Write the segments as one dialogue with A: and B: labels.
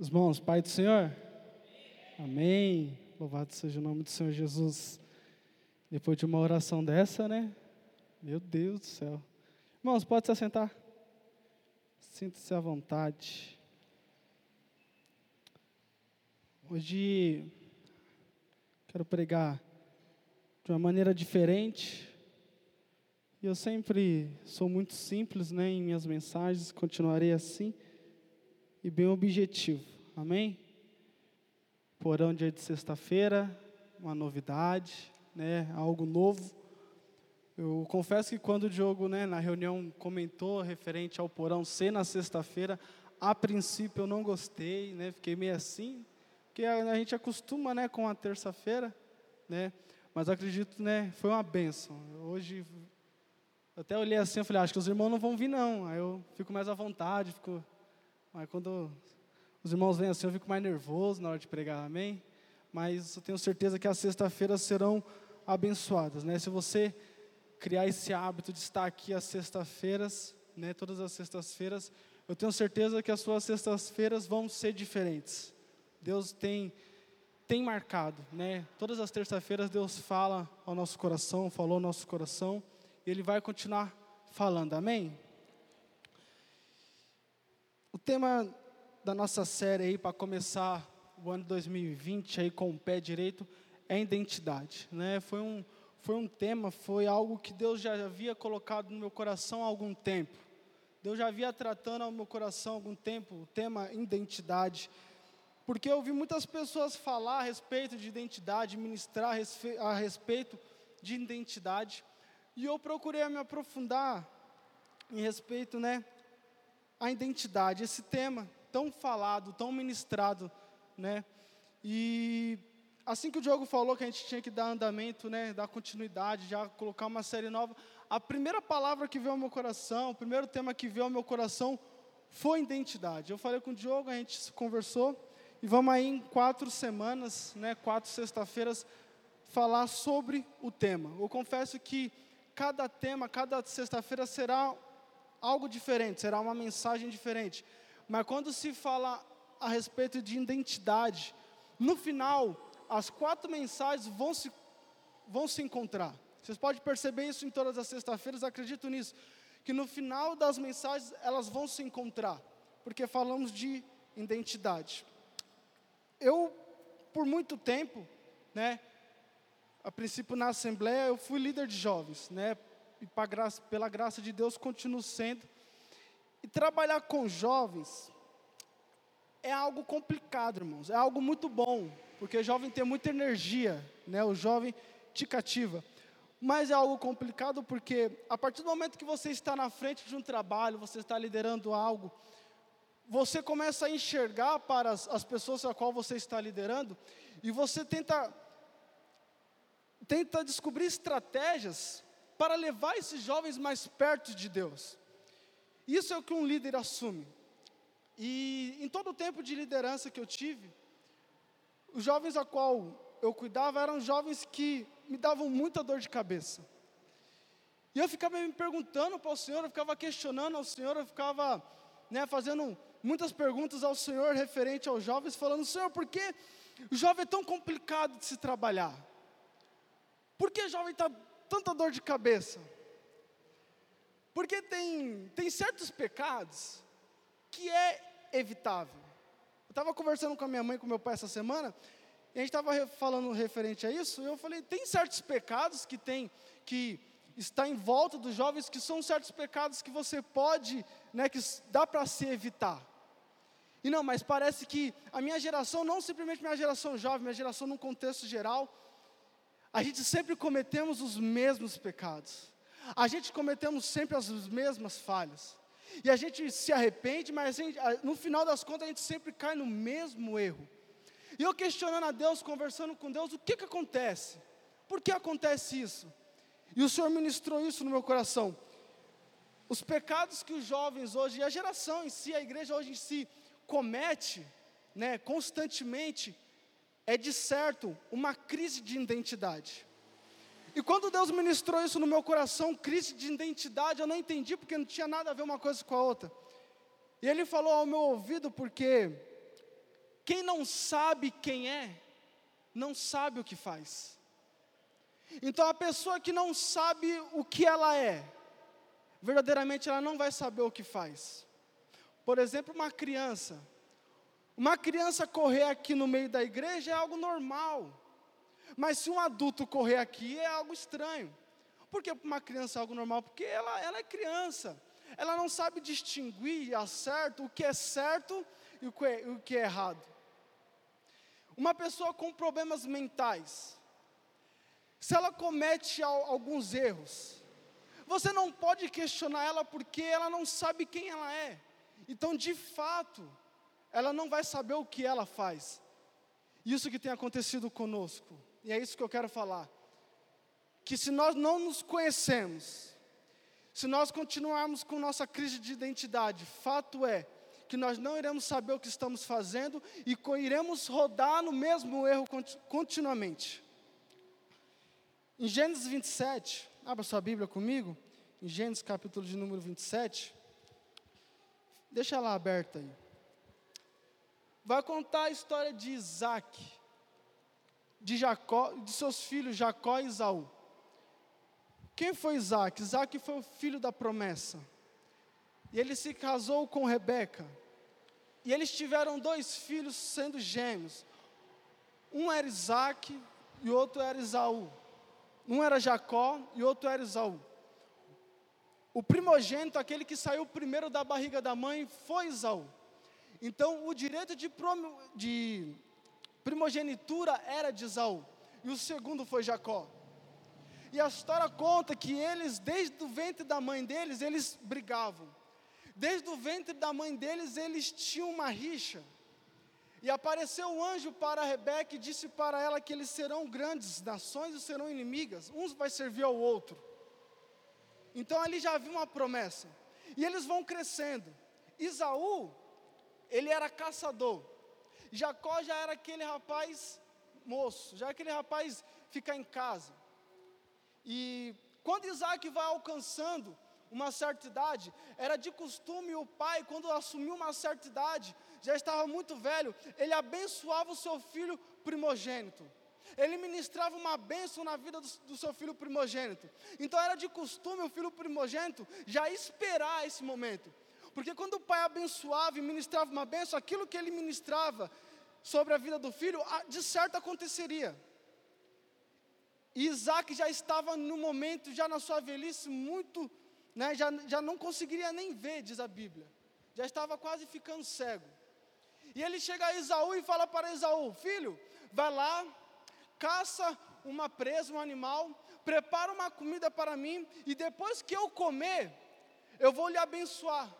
A: Os bons, Pai do Senhor? Amém. Louvado seja o nome do Senhor Jesus. Depois de uma oração dessa, né? Meu Deus do céu. Irmãos, pode se assentar. Sinta-se à vontade. Hoje quero pregar de uma maneira diferente. E eu sempre sou muito simples, né, em minhas mensagens, continuarei assim e bem objetivo. Amém? Porão dia de sexta-feira, uma novidade, né, algo novo. Eu confesso que quando o Diogo, né, na reunião comentou referente ao porão ser na sexta-feira, a princípio eu não gostei, né, fiquei meio assim, porque a, a gente acostuma, né, com a terça-feira, né, mas acredito, né, foi uma benção. Hoje até olhei assim, eu falei, ah, acho que os irmãos não vão vir não. Aí eu fico mais à vontade, fico mas quando os irmãos vêm assim, eu fico mais nervoso na hora de pregar, amém? Mas eu tenho certeza que as sexta-feiras serão abençoadas, né? Se você criar esse hábito de estar aqui às sextas-feiras, né, todas as sextas-feiras, eu tenho certeza que as suas sextas-feiras vão ser diferentes. Deus tem tem marcado, né? Todas as terças-feiras Deus fala ao nosso coração, falou ao nosso coração, e Ele vai continuar falando, amém? Tema da nossa série aí para começar o ano 2020 aí com o pé direito é identidade, né? Foi um foi um tema, foi algo que Deus já havia colocado no meu coração há algum tempo. Deus já havia tratando ao meu coração há algum tempo o tema identidade. Porque eu ouvi muitas pessoas falar a respeito de identidade, ministrar a respeito de identidade, e eu procurei me aprofundar em respeito, né, a identidade, esse tema tão falado, tão ministrado, né? E assim que o Diogo falou que a gente tinha que dar andamento, né, dar continuidade, já colocar uma série nova, a primeira palavra que veio ao meu coração, o primeiro tema que veio ao meu coração foi identidade. Eu falei com o Diogo, a gente conversou e vamos aí em quatro semanas, né, quatro sexta-feiras, falar sobre o tema. Eu confesso que cada tema, cada sexta-feira será algo diferente, será uma mensagem diferente. Mas quando se fala a respeito de identidade, no final, as quatro mensagens vão se, vão se encontrar. Vocês podem perceber isso em todas as sextas-feiras, acredito nisso. Que no final das mensagens elas vão se encontrar, porque falamos de identidade. Eu, por muito tempo, né, a princípio na Assembleia, eu fui líder de jovens, né, e graça, pela graça de Deus continuo sendo. E trabalhar com jovens é algo complicado, irmãos. É algo muito bom, porque o jovem tem muita energia, né? O jovem te cativa. Mas é algo complicado porque a partir do momento que você está na frente de um trabalho, você está liderando algo, você começa a enxergar para as, as pessoas a qual você está liderando e você tenta tenta descobrir estratégias para levar esses jovens mais perto de Deus. Isso é o que um líder assume. E em todo o tempo de liderança que eu tive, os jovens a qual eu cuidava eram jovens que me davam muita dor de cabeça. E eu ficava me perguntando para o Senhor, eu ficava questionando ao Senhor, eu ficava né, fazendo muitas perguntas ao Senhor referente aos jovens, falando, Senhor, por que o jovem é tão complicado de se trabalhar? Por que o jovem está tanta dor de cabeça? Porque tem, tem certos pecados que é evitável. Eu estava conversando com a minha mãe e com meu pai essa semana, e a gente estava falando referente a isso, e eu falei, tem certos pecados que tem, que está em volta dos jovens, que são certos pecados que você pode, né, que dá para se evitar. E não, mas parece que a minha geração, não simplesmente minha geração jovem, minha geração num contexto geral, a gente sempre cometemos os mesmos pecados. A gente cometemos sempre as mesmas falhas. E a gente se arrepende, mas gente, no final das contas a gente sempre cai no mesmo erro. E eu questionando a Deus, conversando com Deus, o que que acontece? Por que acontece isso? E o Senhor ministrou isso no meu coração. Os pecados que os jovens hoje, a geração em si, a igreja hoje em si, comete, né, constantemente, é de certo uma crise de identidade. E quando Deus ministrou isso no meu coração, crise de identidade, eu não entendi porque não tinha nada a ver uma coisa com a outra. E Ele falou ao meu ouvido porque quem não sabe quem é, não sabe o que faz. Então a pessoa que não sabe o que ela é, verdadeiramente ela não vai saber o que faz. Por exemplo, uma criança. Uma criança correr aqui no meio da igreja é algo normal. Mas se um adulto correr aqui é algo estranho. Por que uma criança é algo normal? Porque ela, ela é criança. Ela não sabe distinguir a certo, o que é certo e o que é, o que é errado. Uma pessoa com problemas mentais, se ela comete alguns erros, você não pode questionar ela porque ela não sabe quem ela é. Então, de fato, ela não vai saber o que ela faz. Isso que tem acontecido conosco. E é isso que eu quero falar. Que se nós não nos conhecemos, se nós continuarmos com nossa crise de identidade, fato é que nós não iremos saber o que estamos fazendo e iremos rodar no mesmo erro continuamente. Em Gênesis 27, abra sua Bíblia comigo, em Gênesis capítulo de número 27, deixa ela aberta aí. Vai contar a história de Isaac, de Jacó, de seus filhos Jacó e Isaú. Quem foi Isaac? Isaac foi o filho da promessa. E ele se casou com Rebeca. E eles tiveram dois filhos sendo gêmeos. Um era Isaac e outro era Isaú. Um era Jacó e outro era Isaú. O primogênito, aquele que saiu primeiro da barriga da mãe, foi Isaú. Então, o direito de, prom de primogenitura era de Isaú. E o segundo foi Jacó. E a história conta que eles, desde o ventre da mãe deles, eles brigavam. Desde o ventre da mãe deles, eles tinham uma rixa. E apareceu um anjo para Rebeca e disse para ela que eles serão grandes nações e serão inimigas. Um vai servir ao outro. Então ali já havia uma promessa. E eles vão crescendo. Isaú, ele era caçador. Jacó já era aquele rapaz moço, já aquele rapaz fica em casa. E quando Isaac vai alcançando uma certa idade, era de costume o pai, quando assumiu uma certa idade, já estava muito velho, ele abençoava o seu filho primogênito. Ele ministrava uma bênção na vida do, do, seu filho primogênito. Então era de costume o filho primogênito já esperar esse momento. Porque quando o pai abençoava e ministrava uma bênção, aquilo que ele ministrava sobre a vida do filho, de certo aconteceria. E Isaac já estava no momento, já na sua velhice, muito, né, já, já não conseguiria nem ver, diz a Bíblia. Já estava quase ficando cego. E ele chega a Esaú e fala para Esaú: Filho, vai lá, caça uma presa, um animal, prepara uma comida para mim, e depois que eu comer, eu vou lhe abençoar.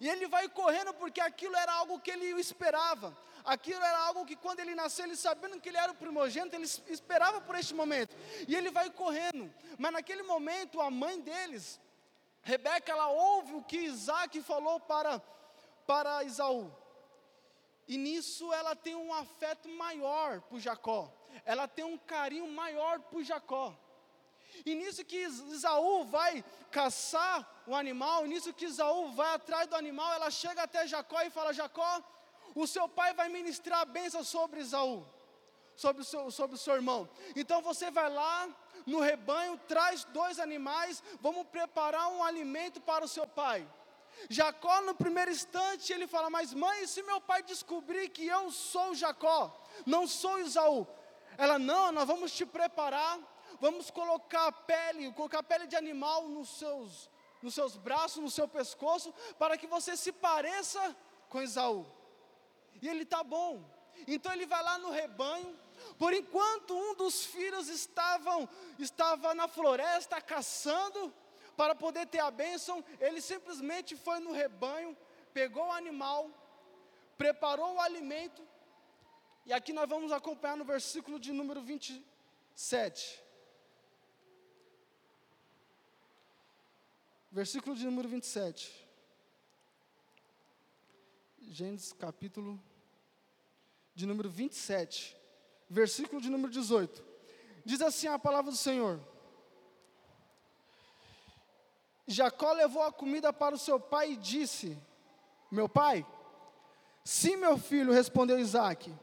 A: E ele vai correndo porque aquilo era algo que ele esperava. Aquilo era algo que quando ele nasceu, ele sabendo que ele era o primogênito, ele esperava por este momento. E ele vai correndo. Mas naquele momento, a mãe deles, Rebeca, ela ouve o que Isaac falou para, para Isaú. E nisso ela tem um afeto maior por Jacó. Ela tem um carinho maior por Jacó. E nisso que Isaú vai caçar o animal, nisso que Isaú vai atrás do animal, ela chega até Jacó e fala: Jacó, o seu pai vai ministrar a bênção sobre Isaú, sobre o seu, sobre o seu irmão. Então você vai lá no rebanho, traz dois animais, vamos preparar um alimento para o seu pai. Jacó, no primeiro instante, ele fala: Mas mãe, se meu pai descobrir que eu sou Jacó, não sou Isaú? Ela: Não, nós vamos te preparar, vamos colocar a pele, colocar a pele de animal nos seus, nos seus braços, no seu pescoço, para que você se pareça com Isaú. E ele está bom. Então ele vai lá no rebanho. Por enquanto um dos filhos estavam, estava na floresta caçando, para poder ter a bênção, ele simplesmente foi no rebanho, pegou o animal, preparou o alimento, e aqui nós vamos acompanhar no versículo de número 27. Versículo de número 27. Gênesis capítulo de número 27, versículo de número 18. Diz assim a palavra do Senhor: Jacó levou a comida para o seu pai e disse: Meu pai, Sim, meu filho, respondeu Isaac.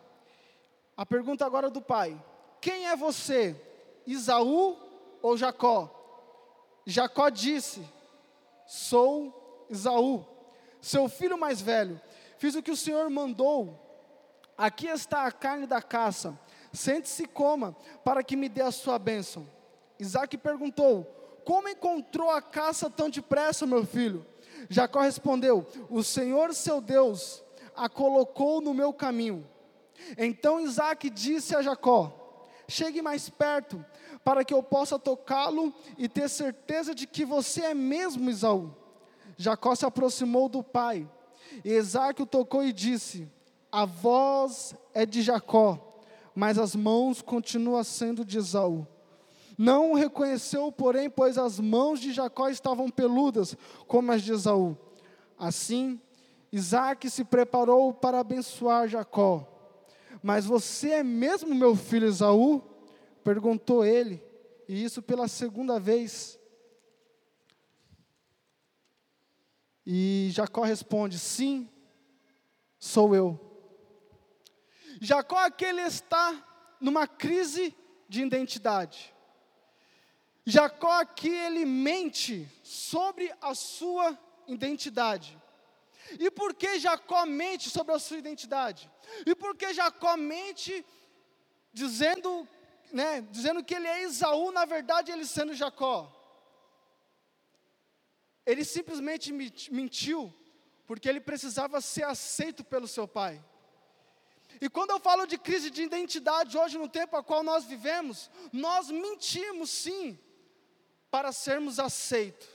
A: A pergunta agora do pai: Quem é você, Isaú ou Jacó? Jacó disse: Sou Isaú, seu filho mais velho. Fiz o que o Senhor mandou. Aqui está a carne da caça. Sente-se e coma, para que me dê a sua bênção. Isaac perguntou: Como encontrou a caça tão depressa, meu filho? Jacó respondeu: O Senhor seu Deus a colocou no meu caminho. Então Isaac disse a Jacó: Chegue mais perto, para que eu possa tocá-lo e ter certeza de que você é mesmo Isaú. Jacó se aproximou do pai, e Isaac o tocou e disse: A voz é de Jacó, mas as mãos continuam sendo de Isaú. Não o reconheceu, porém, pois as mãos de Jacó estavam peludas, como as de Esaú. Assim, Isaac se preparou para abençoar Jacó. Mas você é mesmo meu filho Esaú? Perguntou ele, e isso pela segunda vez. E Jacó responde: Sim, sou eu. Jacó aqui ele está numa crise de identidade. Jacó aqui ele mente sobre a sua identidade. E por que Jacó mente sobre a sua identidade? E por que Jacó mente dizendo, né, dizendo que ele é Esaú, na verdade ele sendo Jacó? Ele simplesmente mentiu porque ele precisava ser aceito pelo seu pai. E quando eu falo de crise de identidade hoje no tempo a qual nós vivemos, nós mentimos sim, para sermos aceitos.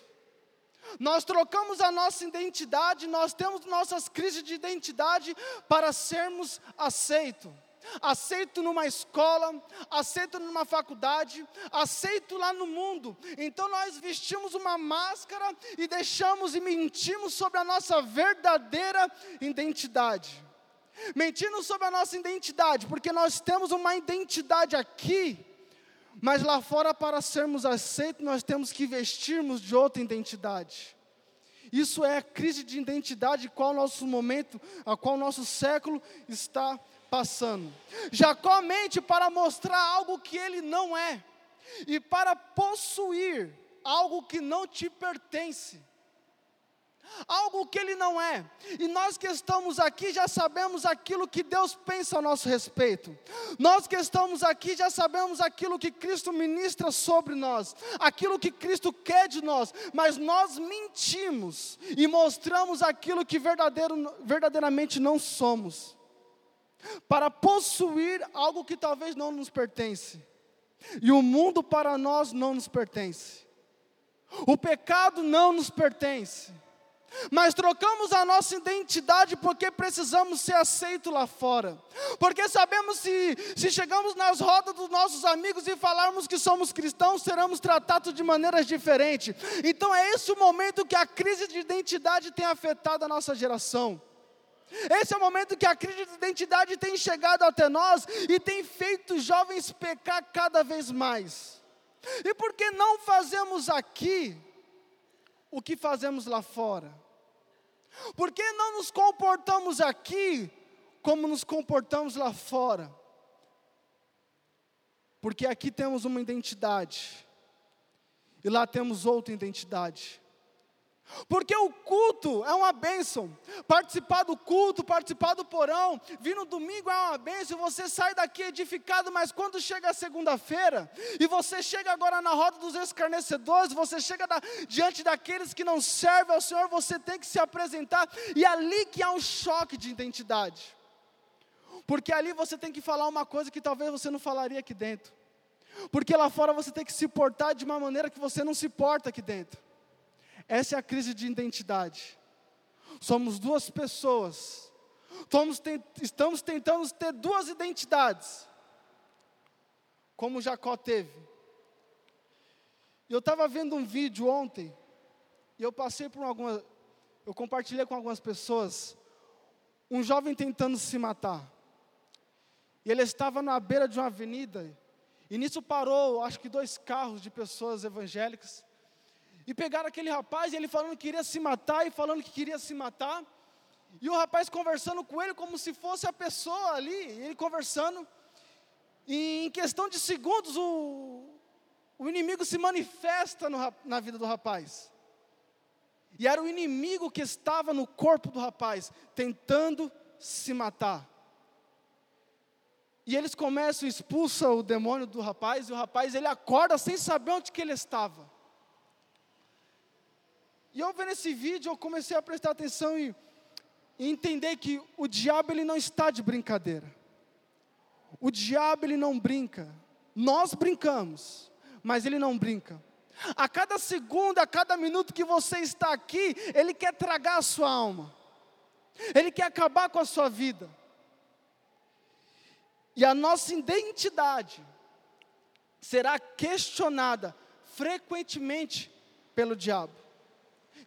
A: Nós trocamos a nossa identidade, nós temos nossas crises de identidade para sermos aceitos. Aceito numa escola, aceito numa faculdade, aceito lá no mundo. Então nós vestimos uma máscara e deixamos e mentimos sobre a nossa verdadeira identidade. Mentindo sobre a nossa identidade, porque nós temos uma identidade aqui mas lá fora, para sermos aceitos, nós temos que vestirmos de outra identidade. Isso é a crise de identidade qual nosso momento, a qual nosso século está passando. Jacó mente para mostrar algo que ele não é e para possuir algo que não te pertence algo que ele não é. E nós que estamos aqui já sabemos aquilo que Deus pensa a nosso respeito. Nós que estamos aqui já sabemos aquilo que Cristo ministra sobre nós, aquilo que Cristo quer de nós, mas nós mentimos e mostramos aquilo que verdadeiramente não somos, para possuir algo que talvez não nos pertence. E o mundo para nós não nos pertence. O pecado não nos pertence. Mas trocamos a nossa identidade porque precisamos ser aceitos lá fora. Porque sabemos se, se chegamos nas rodas dos nossos amigos e falarmos que somos cristãos, seremos tratados de maneiras diferentes. Então é esse o momento que a crise de identidade tem afetado a nossa geração. Esse é o momento que a crise de identidade tem chegado até nós e tem feito jovens pecar cada vez mais. E por que não fazemos aqui o que fazemos lá fora? Por que não nos comportamos aqui como nos comportamos lá fora? Porque aqui temos uma identidade e lá temos outra identidade. Porque o culto é uma bênção. Participar do culto, participar do porão, vir no domingo é uma bênção. Você sai daqui edificado, mas quando chega a segunda-feira, e você chega agora na roda dos escarnecedores, você chega da, diante daqueles que não servem ao Senhor, você tem que se apresentar, e ali que há um choque de identidade. Porque ali você tem que falar uma coisa que talvez você não falaria aqui dentro. Porque lá fora você tem que se portar de uma maneira que você não se porta aqui dentro. Essa é a crise de identidade. Somos duas pessoas. estamos tentando ter duas identidades. Como Jacó teve. Eu estava vendo um vídeo ontem. E eu passei por algumas. Eu compartilhei com algumas pessoas. Um jovem tentando se matar. E ele estava na beira de uma avenida. E nisso parou, acho que dois carros de pessoas evangélicas. E pegaram aquele rapaz, ele falando que queria se matar e falando que queria se matar. E o rapaz conversando com ele como se fosse a pessoa ali, ele conversando. E em questão de segundos, o, o inimigo se manifesta no, na vida do rapaz. E era o inimigo que estava no corpo do rapaz, tentando se matar. E eles começam, expulsam o demônio do rapaz, e o rapaz ele acorda sem saber onde que ele estava. E eu vendo esse vídeo, eu comecei a prestar atenção e, e entender que o diabo ele não está de brincadeira. O diabo ele não brinca. Nós brincamos, mas ele não brinca. A cada segundo, a cada minuto que você está aqui, ele quer tragar a sua alma. Ele quer acabar com a sua vida. E a nossa identidade será questionada frequentemente pelo diabo.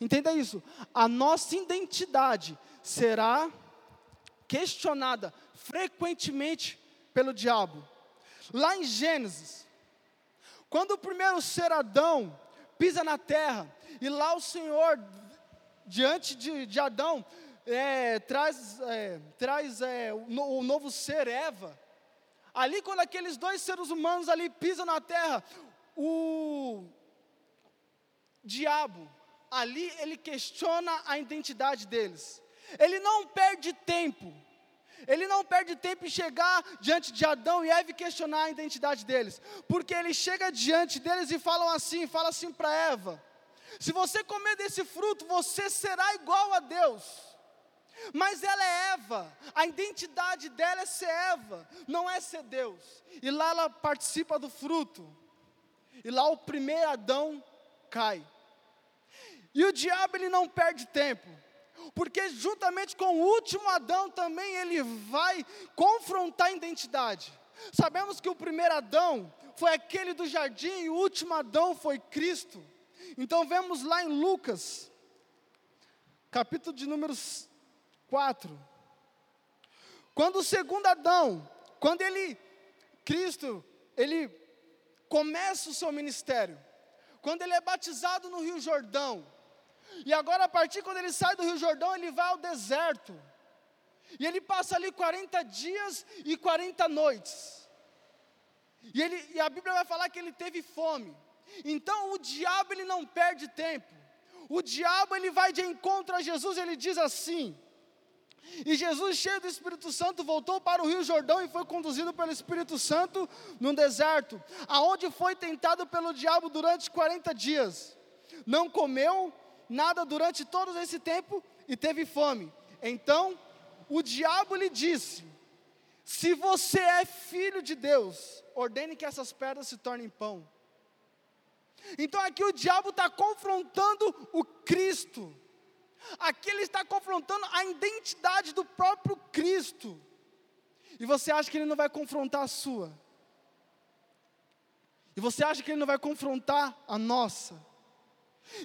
A: Entenda isso. A nossa identidade será questionada frequentemente pelo diabo. Lá em Gênesis, quando o primeiro ser Adão pisa na terra, e lá o Senhor, diante de, de Adão, é, traz, é, traz é, o, o novo ser Eva. Ali, quando aqueles dois seres humanos ali pisam na terra, o diabo, ali ele questiona a identidade deles. Ele não perde tempo. Ele não perde tempo em chegar diante de Adão e Eva e questionar a identidade deles. Porque ele chega diante deles e falam assim, fala assim para Eva: Se você comer desse fruto, você será igual a Deus. Mas ela é Eva, a identidade dela é ser Eva, não é ser Deus. E lá ela participa do fruto. E lá o primeiro Adão cai. E o diabo ele não perde tempo, porque juntamente com o último Adão também ele vai confrontar a identidade. Sabemos que o primeiro Adão foi aquele do jardim e o último Adão foi Cristo. Então vemos lá em Lucas, capítulo de número 4. Quando o segundo Adão, quando ele, Cristo, ele começa o seu ministério, quando ele é batizado no Rio Jordão, e agora, a partir quando ele sai do Rio Jordão, ele vai ao deserto. E ele passa ali 40 dias e 40 noites. E, ele, e a Bíblia vai falar que ele teve fome. Então o diabo ele não perde tempo. O diabo ele vai de encontro a Jesus, ele diz assim: e Jesus, cheio do Espírito Santo, voltou para o Rio Jordão e foi conduzido pelo Espírito Santo no deserto, aonde foi tentado pelo diabo durante 40 dias. Não comeu nada durante todo esse tempo e teve fome. Então, o diabo lhe disse: Se você é filho de Deus, ordene que essas pedras se tornem pão. Então aqui o diabo está confrontando o Cristo. Aqui ele está confrontando a identidade do próprio Cristo. E você acha que ele não vai confrontar a sua? E você acha que ele não vai confrontar a nossa?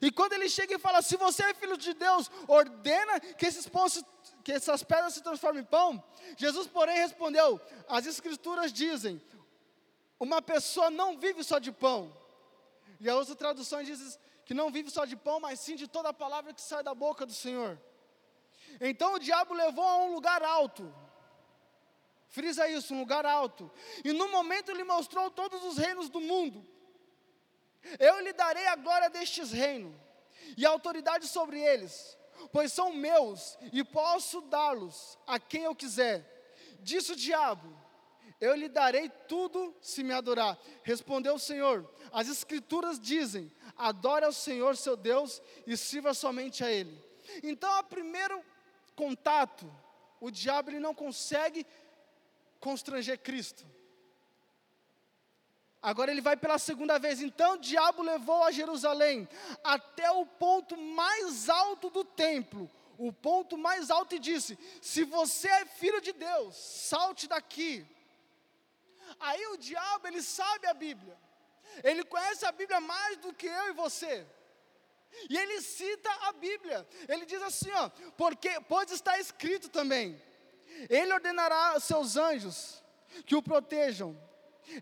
A: E quando ele chega e fala: Se você é filho de Deus, ordena que, esses pães, que essas pedras se transformem em pão. Jesus, porém, respondeu: As Escrituras dizem: Uma pessoa não vive só de pão. E a outra tradução diz que não vive só de pão, mas sim de toda a palavra que sai da boca do Senhor. Então o diabo levou a um lugar alto. Frisa isso, um lugar alto. E no momento ele mostrou todos os reinos do mundo eu lhe darei a glória destes reinos e a autoridade sobre eles, pois são meus e posso dá-los a quem eu quiser. Disse o diabo: Eu lhe darei tudo se me adorar. Respondeu o Senhor: As Escrituras dizem: Adore ao Senhor seu Deus e sirva somente a Ele. Então, a primeiro contato, o diabo ele não consegue constranger Cristo. Agora ele vai pela segunda vez. Então o diabo levou a Jerusalém até o ponto mais alto do templo, o ponto mais alto, e disse: Se você é filho de Deus, salte daqui. Aí o diabo, ele sabe a Bíblia, ele conhece a Bíblia mais do que eu e você. E ele cita a Bíblia. Ele diz assim, ó, porque pode estar escrito também. Ele ordenará seus anjos que o protejam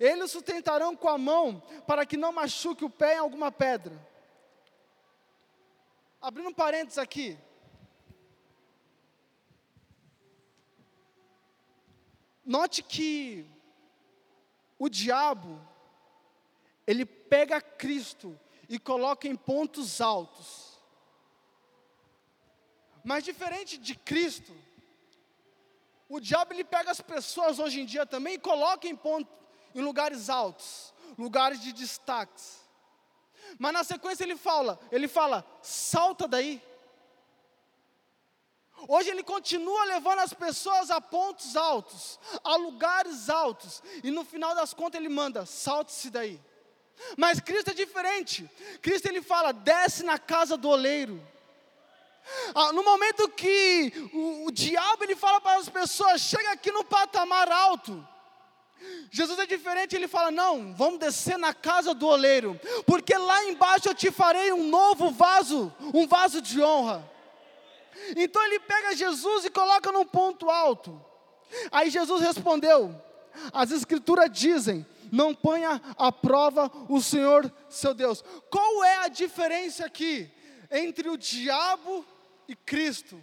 A: eles o sustentarão com a mão para que não machuque o pé em alguma pedra. Abrindo um parênteses aqui. Note que o diabo, ele pega Cristo e coloca em pontos altos. Mas diferente de Cristo, o diabo ele pega as pessoas hoje em dia também e coloca em, ponto, em lugares altos, lugares de destaques. Mas na sequência ele fala, ele fala, salta daí. Hoje ele continua levando as pessoas a pontos altos, a lugares altos, e no final das contas ele manda, salte-se daí. Mas Cristo é diferente. Cristo ele fala, desce na casa do oleiro. Ah, no momento que o, o diabo ele fala para as pessoas, chega aqui no patamar alto. Jesus é diferente, ele fala: Não, vamos descer na casa do oleiro, porque lá embaixo eu te farei um novo vaso, um vaso de honra. Então ele pega Jesus e coloca num ponto alto. Aí Jesus respondeu: As Escrituras dizem: Não ponha à prova o Senhor seu Deus. Qual é a diferença aqui entre o diabo e Cristo?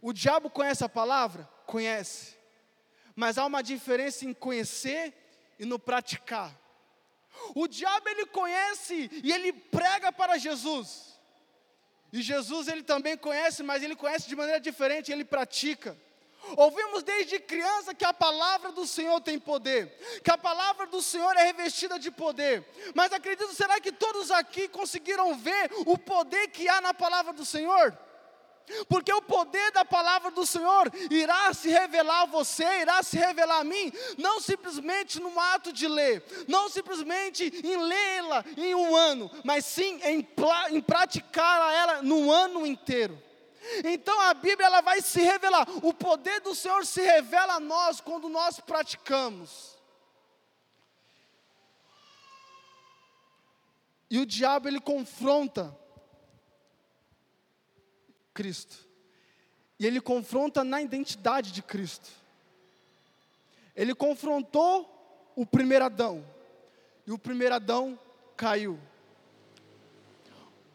A: O diabo conhece a palavra? Conhece. Mas há uma diferença em conhecer e no praticar. O diabo ele conhece e ele prega para Jesus. E Jesus ele também conhece, mas ele conhece de maneira diferente, ele pratica. Ouvimos desde criança que a palavra do Senhor tem poder, que a palavra do Senhor é revestida de poder. Mas acredito, será que todos aqui conseguiram ver o poder que há na palavra do Senhor? Porque o poder da palavra do Senhor irá se revelar a você, irá se revelar a mim, não simplesmente no ato de ler, não simplesmente em lê-la em um ano, mas sim em, em praticar ela no ano inteiro. Então a Bíblia ela vai se revelar, o poder do Senhor se revela a nós quando nós praticamos. E o diabo ele confronta Cristo. E ele confronta na identidade de Cristo. Ele confrontou o primeiro Adão. E o primeiro Adão caiu.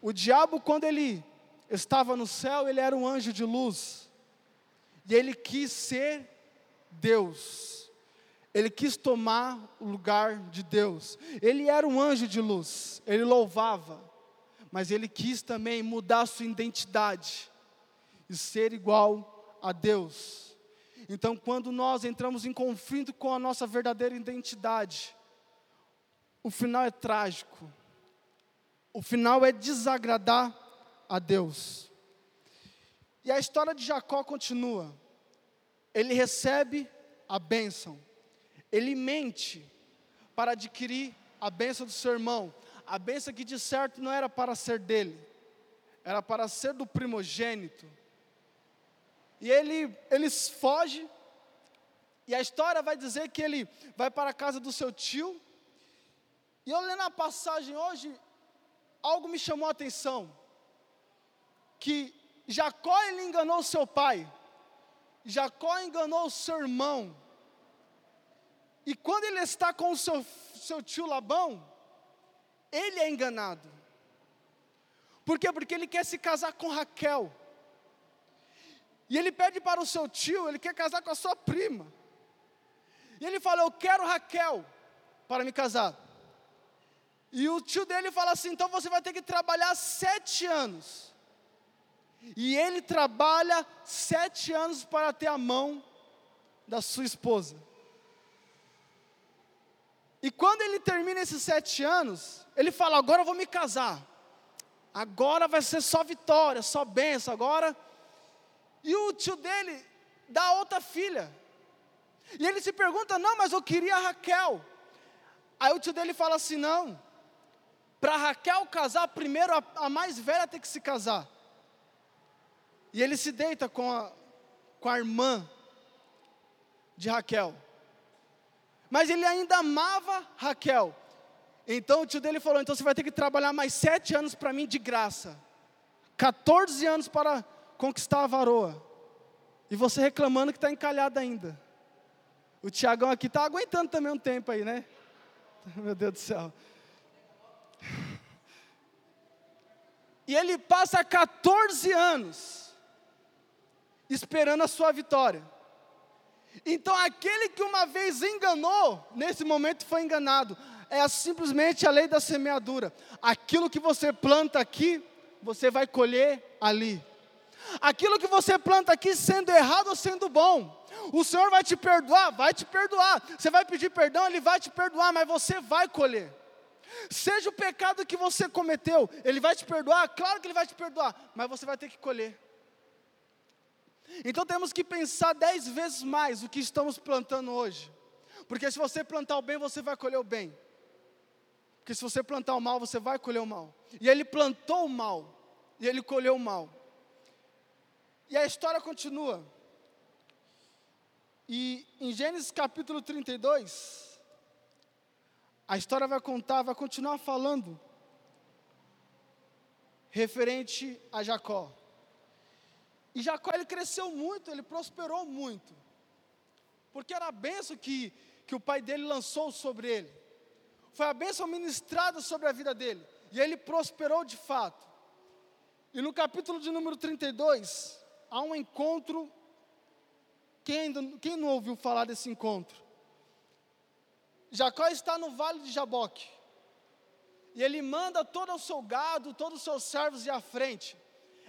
A: O diabo, quando ele estava no céu, ele era um anjo de luz. E ele quis ser Deus. Ele quis tomar o lugar de Deus. Ele era um anjo de luz. Ele louvava mas ele quis também mudar sua identidade e ser igual a Deus. Então, quando nós entramos em conflito com a nossa verdadeira identidade, o final é trágico. O final é desagradar a Deus. E a história de Jacó continua. Ele recebe a bênção. Ele mente para adquirir a bênção do seu irmão a bênção que de certo não era para ser dele, era para ser do primogênito. E ele, ele foge, e a história vai dizer que ele vai para a casa do seu tio. E eu lendo a passagem hoje, algo me chamou a atenção. Que Jacó ele enganou seu pai, Jacó enganou seu irmão. E quando ele está com o seu, seu tio Labão, ele é enganado. Por quê? Porque ele quer se casar com Raquel. E ele pede para o seu tio, ele quer casar com a sua prima. E ele fala: Eu quero Raquel para me casar. E o tio dele fala assim: Então você vai ter que trabalhar sete anos. E ele trabalha sete anos para ter a mão da sua esposa. E quando ele termina esses sete anos, ele fala: agora eu vou me casar. Agora vai ser só vitória, só benção. Agora. E o tio dele dá outra filha. E ele se pergunta: não, mas eu queria a Raquel. Aí o tio dele fala assim: não. Para Raquel casar, primeiro a, a, mais velha tem que se casar. E ele se deita com a, com a irmã de Raquel mas ele ainda amava Raquel. Então o tio dele falou: então você vai ter que trabalhar mais sete anos para mim de graça, 14 anos para conquistar a varoa. E você reclamando que está encalhado ainda. O Tiagão aqui está aguentando também um tempo aí, né? Meu Deus do céu. E ele passa 14 anos esperando a sua vitória. Então, aquele que uma vez enganou, nesse momento foi enganado. É simplesmente a lei da semeadura. Aquilo que você planta aqui, você vai colher ali. Aquilo que você planta aqui, sendo errado ou sendo bom, o Senhor vai te perdoar, vai te perdoar. Você vai pedir perdão, Ele vai te perdoar, mas você vai colher. Seja o pecado que você cometeu, Ele vai te perdoar, claro que Ele vai te perdoar, mas você vai ter que colher. Então temos que pensar dez vezes mais o que estamos plantando hoje. Porque se você plantar o bem, você vai colher o bem. Porque se você plantar o mal, você vai colher o mal. E ele plantou o mal, e ele colheu o mal. E a história continua. E em Gênesis capítulo 32, a história vai contar, vai continuar falando referente a Jacó. E Jacó ele cresceu muito, ele prosperou muito. Porque era a bênção que, que o pai dele lançou sobre ele. Foi a bênção ministrada sobre a vida dele. E ele prosperou de fato. E no capítulo de número 32, há um encontro quem, quem não ouviu falar desse encontro? Jacó está no vale de Jaboque. E ele manda todo o seu gado, todos os seus servos ir à frente.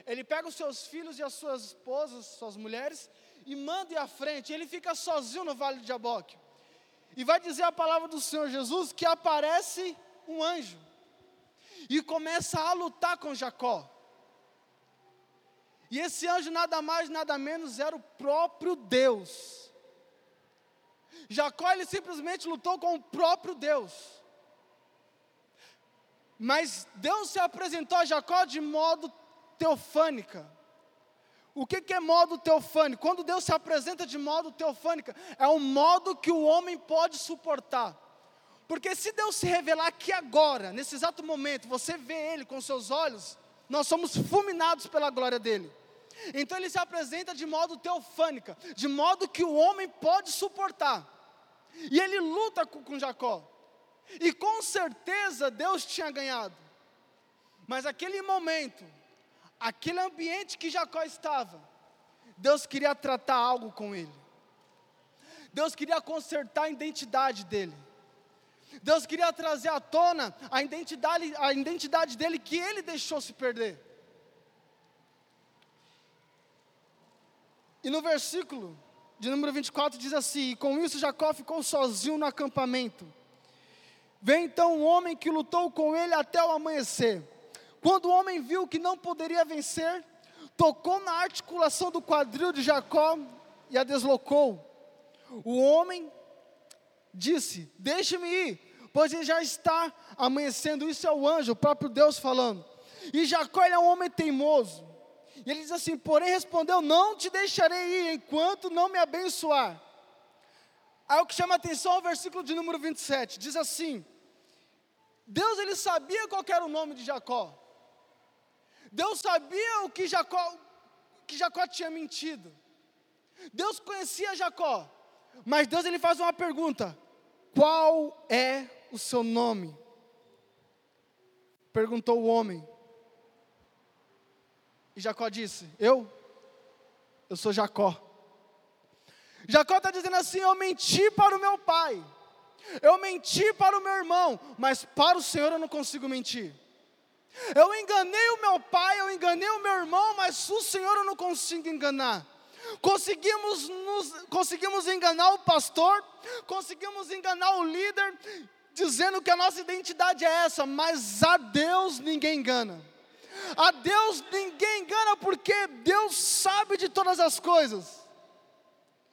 A: Ele pega os seus filhos e as suas esposas, suas mulheres, e manda ir à frente. Ele fica sozinho no vale de Jaboque. E vai dizer a palavra do Senhor Jesus que aparece um anjo. E começa a lutar com Jacó. E esse anjo nada mais, nada menos era o próprio Deus. Jacó ele simplesmente lutou com o próprio Deus. Mas Deus se apresentou a Jacó de modo teofânica. O que, que é modo teofânico? Quando Deus se apresenta de modo teofânica, é um modo que o homem pode suportar. Porque se Deus se revelar aqui agora, nesse exato momento, você vê Ele com seus olhos, nós somos fulminados pela glória dele. Então ele se apresenta de modo teofânica, de modo que o homem pode suportar. E ele luta com, com Jacó. E com certeza Deus tinha ganhado. Mas aquele momento, aquele ambiente que Jacó estava, Deus queria tratar algo com ele. Deus queria consertar a identidade dele. Deus queria trazer à tona a identidade, a identidade dele que ele deixou se perder. E no versículo de número 24 diz assim: E com isso Jacó ficou sozinho no acampamento. Vem então um homem que lutou com ele até o amanhecer. Quando o homem viu que não poderia vencer, tocou na articulação do quadril de Jacó e a deslocou. O homem disse: Deixe-me ir, pois ele já está amanhecendo. Isso é o anjo, o próprio Deus falando. E Jacó é um homem teimoso. E ele diz assim: Porém respondeu: Não te deixarei ir enquanto não me abençoar. Aí o que chama atenção é o versículo de número 27, diz assim: Deus ele sabia qual era o nome de Jacó. Deus sabia o que Jacó, que Jacó tinha mentido. Deus conhecia Jacó. Mas Deus ele faz uma pergunta: Qual é o seu nome? Perguntou o homem. E Jacó disse: Eu? Eu sou Jacó. Jacó está dizendo assim: Eu menti para o meu pai, eu menti para o meu irmão, mas para o Senhor eu não consigo mentir. Eu enganei o meu pai, eu enganei o meu irmão, mas o Senhor eu não consigo enganar. Conseguimos, nos, conseguimos enganar o pastor, conseguimos enganar o líder, dizendo que a nossa identidade é essa, mas a Deus ninguém engana. A Deus ninguém engana porque Deus sabe de todas as coisas.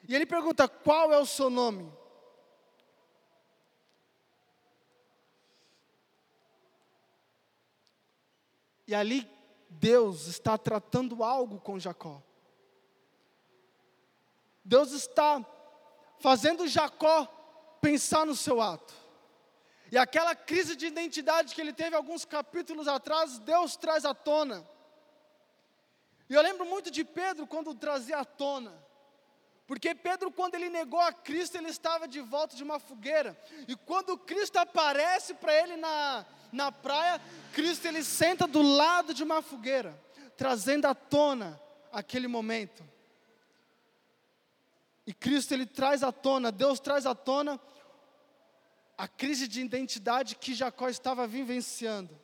A: E ele pergunta: qual é o seu nome? E ali Deus está tratando algo com Jacó. Deus está fazendo Jacó pensar no seu ato. E aquela crise de identidade que ele teve alguns capítulos atrás, Deus traz à tona. E eu lembro muito de Pedro quando trazia à tona. Porque Pedro, quando ele negou a Cristo, ele estava de volta de uma fogueira. E quando Cristo aparece para ele na, na praia, Cristo ele senta do lado de uma fogueira, trazendo à tona aquele momento. E Cristo ele traz à tona, Deus traz à tona a crise de identidade que Jacó estava vivenciando.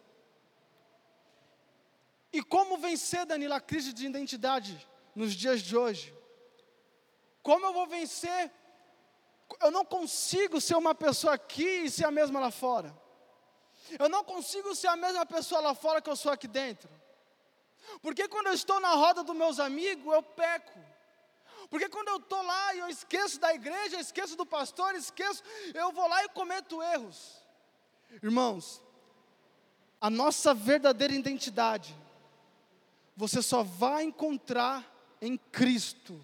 A: E como vencer, Danilo, a crise de identidade nos dias de hoje? Como eu vou vencer? Eu não consigo ser uma pessoa aqui e ser a mesma lá fora. Eu não consigo ser a mesma pessoa lá fora que eu sou aqui dentro. Porque quando eu estou na roda dos meus amigos, eu peco. Porque quando eu estou lá e eu esqueço da igreja, eu esqueço do pastor, esqueço, eu vou lá e cometo erros. Irmãos, a nossa verdadeira identidade, você só vai encontrar em Cristo.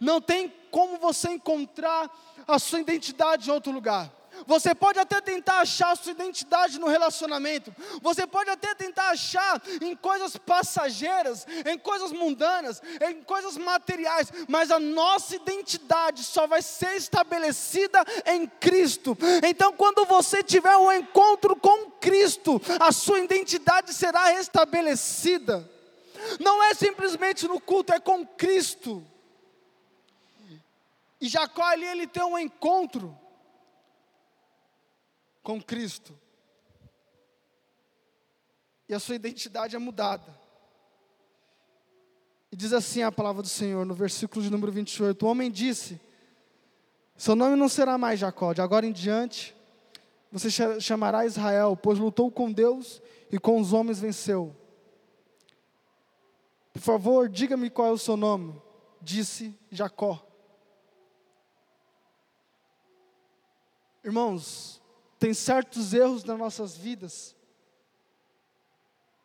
A: Não tem como você encontrar a sua identidade em outro lugar. Você pode até tentar achar sua identidade no relacionamento. Você pode até tentar achar em coisas passageiras, em coisas mundanas, em coisas materiais, mas a nossa identidade só vai ser estabelecida em Cristo. Então, quando você tiver um encontro com Cristo, a sua identidade será restabelecida. Não é simplesmente no culto, é com Cristo. E Jacó ali ele tem um encontro com Cristo. E a sua identidade é mudada. E diz assim a palavra do Senhor no versículo de número 28. O homem disse: Seu nome não será mais Jacó, de agora em diante você chamará Israel, pois lutou com Deus e com os homens venceu. Por favor, diga-me qual é o seu nome, disse Jacó. Irmãos, tem certos erros nas nossas vidas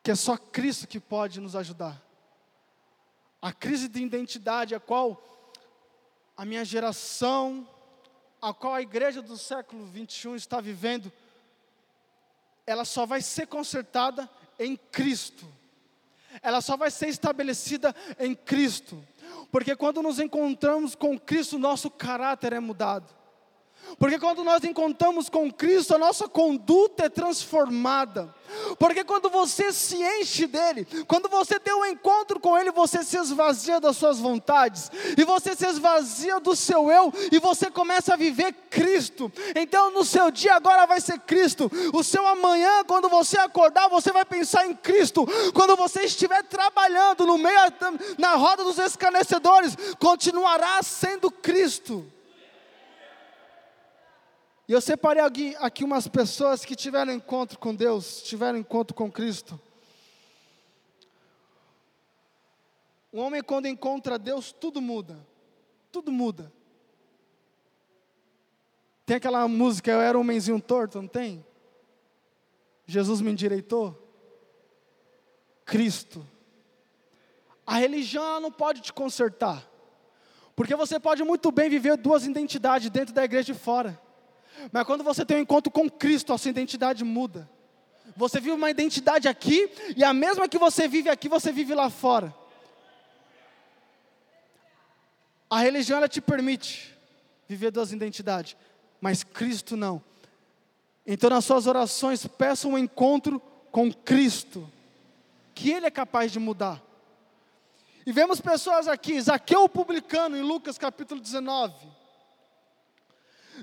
A: que é só Cristo que pode nos ajudar. A crise de identidade a qual a minha geração, a qual a igreja do século 21 está vivendo, ela só vai ser consertada em Cristo. Ela só vai ser estabelecida em Cristo. Porque quando nos encontramos com Cristo, nosso caráter é mudado. Porque quando nós encontramos com Cristo, a nossa conduta é transformada. Porque quando você se enche dele, quando você tem um encontro com ele, você se esvazia das suas vontades, e você se esvazia do seu eu, e você começa a viver Cristo. Então, no seu dia agora vai ser Cristo. O seu amanhã, quando você acordar, você vai pensar em Cristo. Quando você estiver trabalhando no meio na roda dos escarnecedores, continuará sendo Cristo. E eu separei aqui, umas pessoas que tiveram encontro com Deus, tiveram encontro com Cristo. Um homem, quando encontra Deus, tudo muda. Tudo muda. Tem aquela música, eu era um homenzinho torto, não tem? Jesus me endireitou. Cristo. A religião não pode te consertar. Porque você pode muito bem viver duas identidades dentro da igreja e fora. Mas quando você tem um encontro com Cristo, a sua identidade muda. Você vive uma identidade aqui, e a mesma que você vive aqui, você vive lá fora. A religião ela te permite viver duas identidades, mas Cristo não. Então, nas suas orações, peça um encontro com Cristo, que Ele é capaz de mudar. E vemos pessoas aqui, Zaqueu publicano, em Lucas capítulo 19.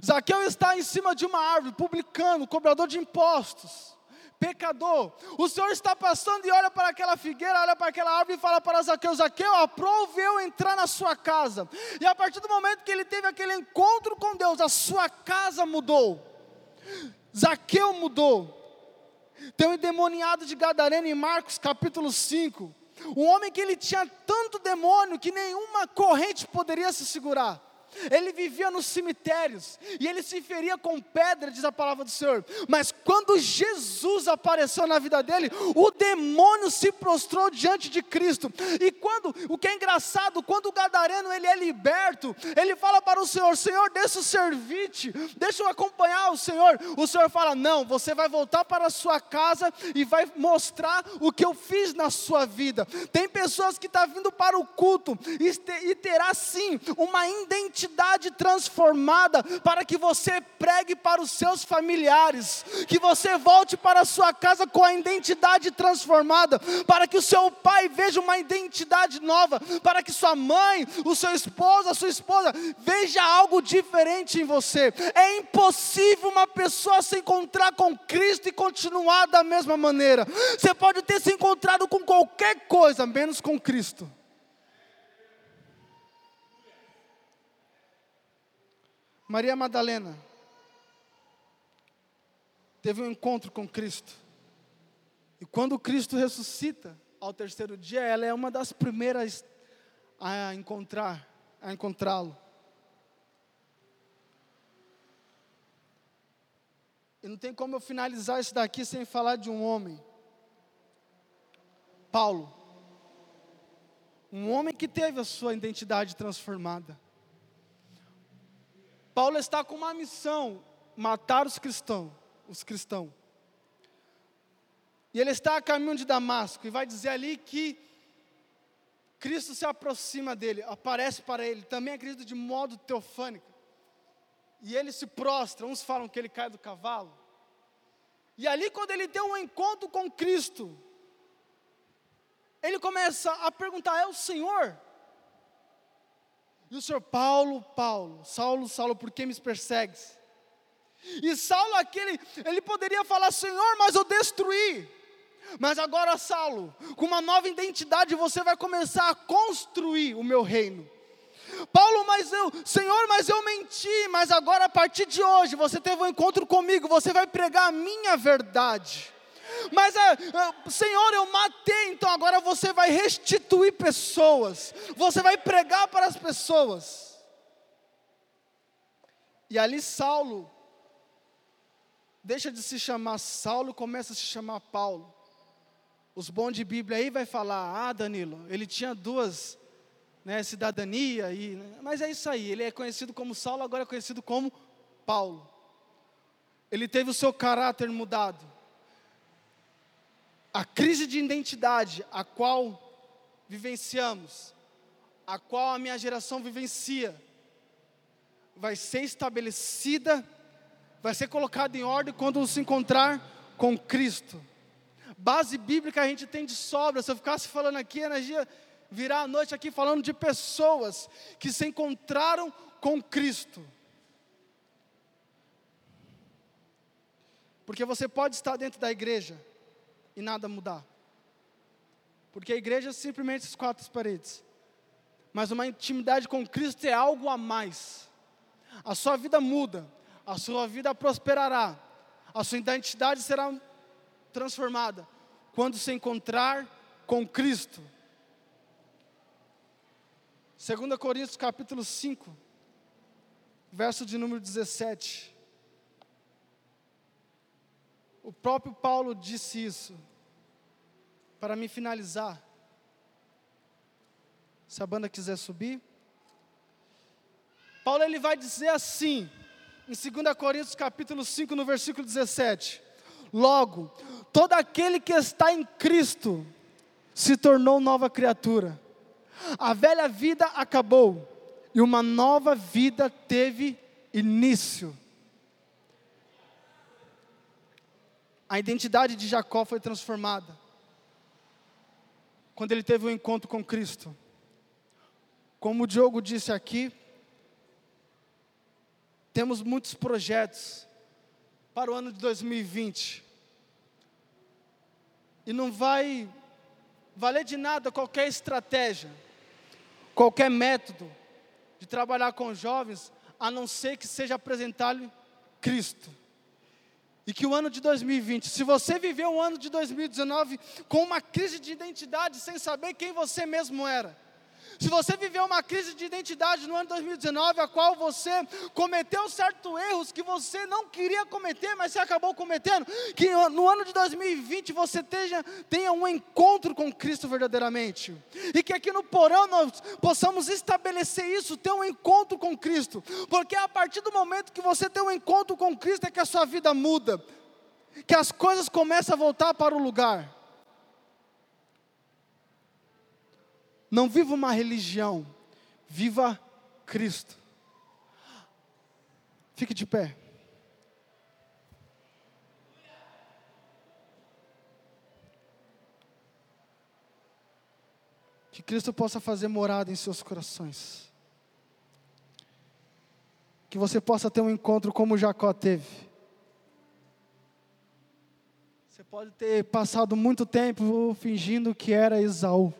A: Zaqueu está em cima de uma árvore, publicando, cobrador de impostos, pecador. O Senhor está passando e olha para aquela figueira, olha para aquela árvore e fala para Zaqueu: Zaqueu, aprove eu entrar na sua casa. E a partir do momento que ele teve aquele encontro com Deus, a sua casa mudou. Zaqueu mudou. Tem um endemoniado de Gadareno em Marcos capítulo 5. Um homem que ele tinha tanto demônio que nenhuma corrente poderia se segurar. Ele vivia nos cemitérios e ele se feria com pedra, diz a palavra do Senhor. Mas quando Jesus apareceu na vida dele, o demônio se prostrou diante de Cristo. E quando, o que é engraçado, quando o gadareno ele é liberto, ele fala para o Senhor: Senhor, deixa o servite, deixa eu acompanhar o Senhor. O Senhor fala: Não, você vai voltar para a sua casa e vai mostrar o que eu fiz na sua vida. Tem pessoas que estão tá vindo para o culto e terá sim uma identidade identidade transformada para que você pregue para os seus familiares, que você volte para a sua casa com a identidade transformada, para que o seu pai veja uma identidade nova, para que sua mãe, o seu esposo, a sua esposa veja algo diferente em você. É impossível uma pessoa se encontrar com Cristo e continuar da mesma maneira. Você pode ter se encontrado com qualquer coisa, menos com Cristo. Maria Madalena teve um encontro com Cristo. E quando Cristo ressuscita ao terceiro dia, ela é uma das primeiras a encontrar, a encontrá-lo. E não tem como eu finalizar isso daqui sem falar de um homem. Paulo. Um homem que teve a sua identidade transformada. Paulo está com uma missão: matar os cristãos, os cristãos. E ele está a caminho de Damasco e vai dizer ali que Cristo se aproxima dele, aparece para ele, também acredita de modo teofânico. E ele se prostra, uns falam que ele cai do cavalo. E ali, quando ele tem um encontro com Cristo, ele começa a perguntar: é o Senhor? E o Senhor, Paulo, Paulo, Saulo, Saulo, por que me persegues? E Saulo, aquele, ele poderia falar: Senhor, mas eu destruí. Mas agora, Saulo, com uma nova identidade, você vai começar a construir o meu reino. Paulo, mas eu, Senhor, mas eu menti, mas agora a partir de hoje você teve um encontro comigo, você vai pregar a minha verdade. Mas, é, é, Senhor, eu matei, então agora você vai restituir pessoas, você vai pregar para as pessoas. E ali Saulo deixa de se chamar Saulo, começa a se chamar Paulo. Os bons de Bíblia aí vai falar, ah, Danilo, ele tinha duas né, cidadania, e, né, mas é isso aí, ele é conhecido como Saulo, agora é conhecido como Paulo. Ele teve o seu caráter mudado. A crise de identidade a qual vivenciamos, a qual a minha geração vivencia, vai ser estabelecida, vai ser colocada em ordem quando se encontrar com Cristo. Base bíblica a gente tem de sobra. Se eu ficasse falando aqui, a energia virar a noite aqui falando de pessoas que se encontraram com Cristo. Porque você pode estar dentro da igreja e nada mudar. Porque a igreja é simplesmente as quatro paredes. Mas uma intimidade com Cristo é algo a mais. A sua vida muda, a sua vida prosperará, a sua identidade será transformada quando se encontrar com Cristo. 2 Coríntios capítulo 5, verso de número 17. O próprio Paulo disse isso. Para me finalizar, se a banda quiser subir. Paulo ele vai dizer assim, em 2 Coríntios capítulo 5, no versículo 17. Logo, todo aquele que está em Cristo se tornou nova criatura a velha vida acabou e uma nova vida teve início. A identidade de Jacó foi transformada quando ele teve um encontro com Cristo. Como o Diogo disse aqui, temos muitos projetos para o ano de 2020. E não vai valer de nada qualquer estratégia qualquer método de trabalhar com jovens, a não ser que seja apresentar-lhe Cristo. E que o ano de 2020, se você viveu o ano de 2019 com uma crise de identidade sem saber quem você mesmo era, se você viveu uma crise de identidade no ano 2019, a qual você cometeu certos erros que você não queria cometer, mas você acabou cometendo, que no ano de 2020 você tenha, tenha um encontro com Cristo verdadeiramente. E que aqui no porão nós possamos estabelecer isso, ter um encontro com Cristo. Porque a partir do momento que você tem um encontro com Cristo é que a sua vida muda. Que as coisas começam a voltar para o lugar. Não viva uma religião, viva Cristo. Fique de pé. Que Cristo possa fazer morada em seus corações. Que você possa ter um encontro como Jacó teve. Você pode ter passado muito tempo fingindo que era Esaú.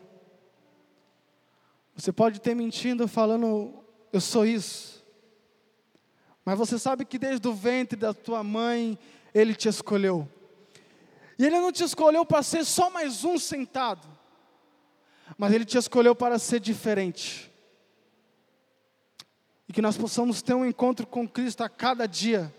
A: Você pode ter mentindo falando, eu sou isso. Mas você sabe que desde o ventre da tua mãe, Ele te escolheu. E Ele não te escolheu para ser só mais um sentado mas Ele te escolheu para ser diferente. E que nós possamos ter um encontro com Cristo a cada dia.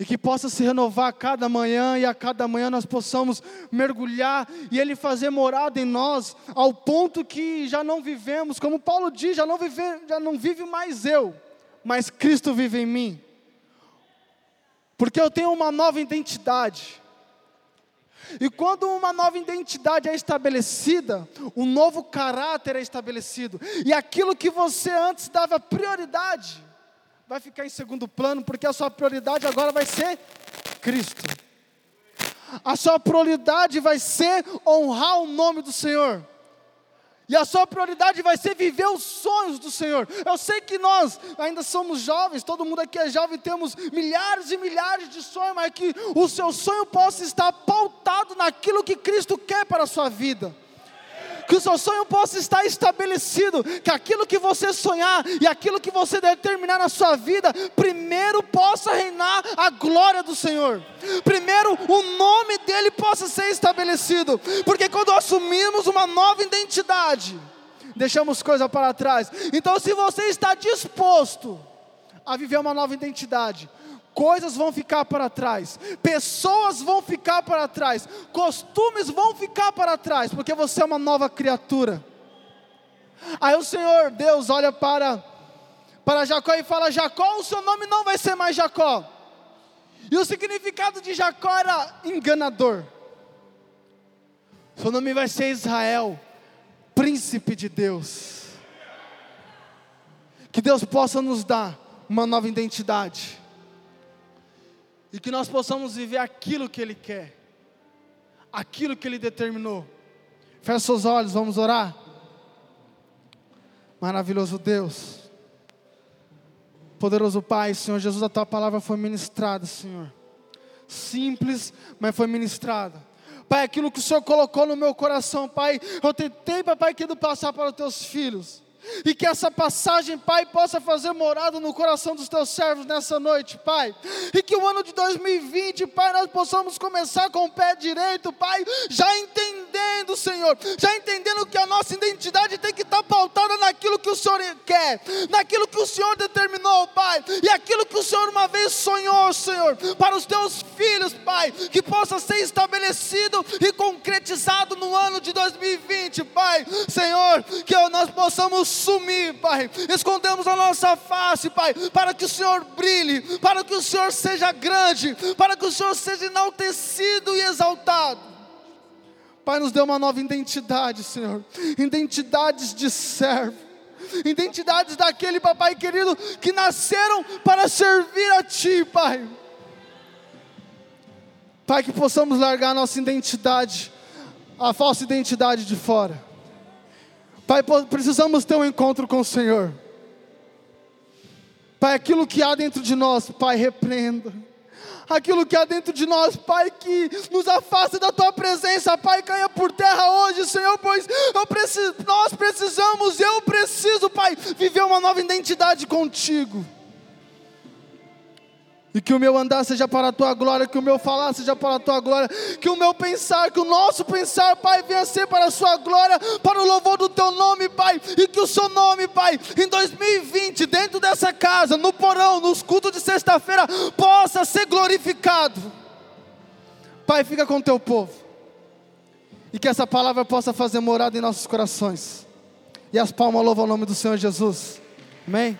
A: E que possa se renovar a cada manhã, e a cada manhã nós possamos mergulhar e Ele fazer morada em nós, ao ponto que já não vivemos, como Paulo diz, já não vive, já não vive mais eu, mas Cristo vive em mim. Porque eu tenho uma nova identidade. E quando uma nova identidade é estabelecida, um novo caráter é estabelecido. E aquilo que você antes dava prioridade, vai ficar em segundo plano, porque a sua prioridade agora vai ser Cristo. A sua prioridade vai ser honrar o nome do Senhor. E a sua prioridade vai ser viver os sonhos do Senhor. Eu sei que nós ainda somos jovens, todo mundo aqui é jovem, temos milhares e milhares de sonhos, mas que o seu sonho possa estar pautado naquilo que Cristo quer para a sua vida que o seu sonho possa estar estabelecido, que aquilo que você sonhar e aquilo que você determinar na sua vida, primeiro possa reinar a glória do Senhor, primeiro o nome dEle possa ser estabelecido, porque quando assumimos uma nova identidade, deixamos coisa para trás. Então, se você está disposto a viver uma nova identidade, coisas vão ficar para trás, pessoas vão ficar para trás, costumes vão ficar para trás, porque você é uma nova criatura. Aí o Senhor Deus olha para para Jacó e fala: Jacó, o seu nome não vai ser mais Jacó. E o significado de Jacó era enganador. Seu nome vai ser Israel, príncipe de Deus. Que Deus possa nos dar uma nova identidade e que nós possamos viver aquilo que Ele quer, aquilo que Ele determinou. Feche seus olhos, vamos orar. Maravilhoso Deus, poderoso Pai, Senhor Jesus, a Tua palavra foi ministrada, Senhor. Simples, mas foi ministrada. Pai, aquilo que o Senhor colocou no meu coração, Pai, eu tentei, Pai, querido, passar para os Teus filhos. E que essa passagem, Pai, possa fazer morada no coração dos teus servos nessa noite, Pai. E que o ano de 2020, Pai, nós possamos começar com o pé direito, Pai, já entendendo, Senhor, já entendendo que a nossa identidade tem que estar pautada naquilo que o Senhor quer, naquilo que o Senhor determinou, Pai, e aquilo que o Senhor uma vez sonhou, Senhor, para os teus filhos, Pai, que possa ser estabelecido e concretizado no ano de 2020, Pai. Senhor, que nós possamos sumir, Pai. Escondemos a nossa face, Pai, para que o Senhor brilhe, para que o Senhor seja grande, para que o Senhor seja enaltecido e exaltado. Pai, nos dê uma nova identidade, Senhor. Identidades de servo. Identidades daquele, papai querido, que nasceram para servir a Ti, Pai. Pai, que possamos largar a nossa identidade, a falsa identidade de fora Pai, precisamos ter um encontro com o Senhor. Pai, aquilo que há dentro de nós, Pai, repreenda. Aquilo que há dentro de nós, Pai, que nos afasta da Tua presença, Pai, caia por terra hoje, Senhor, pois preciso, nós precisamos, eu preciso, Pai, viver uma nova identidade contigo. E que o meu andar seja para a tua glória, que o meu falar seja para a tua glória, que o meu pensar, que o nosso pensar, Pai, venha ser para a sua glória, para o louvor do teu nome, Pai, e que o seu nome, Pai, em 2020, dentro dessa casa, no porão, nos cultos de sexta-feira, possa ser glorificado. Pai, fica com o teu povo, e que essa palavra possa fazer morada em nossos corações, e as palmas louvam o nome do Senhor Jesus, amém?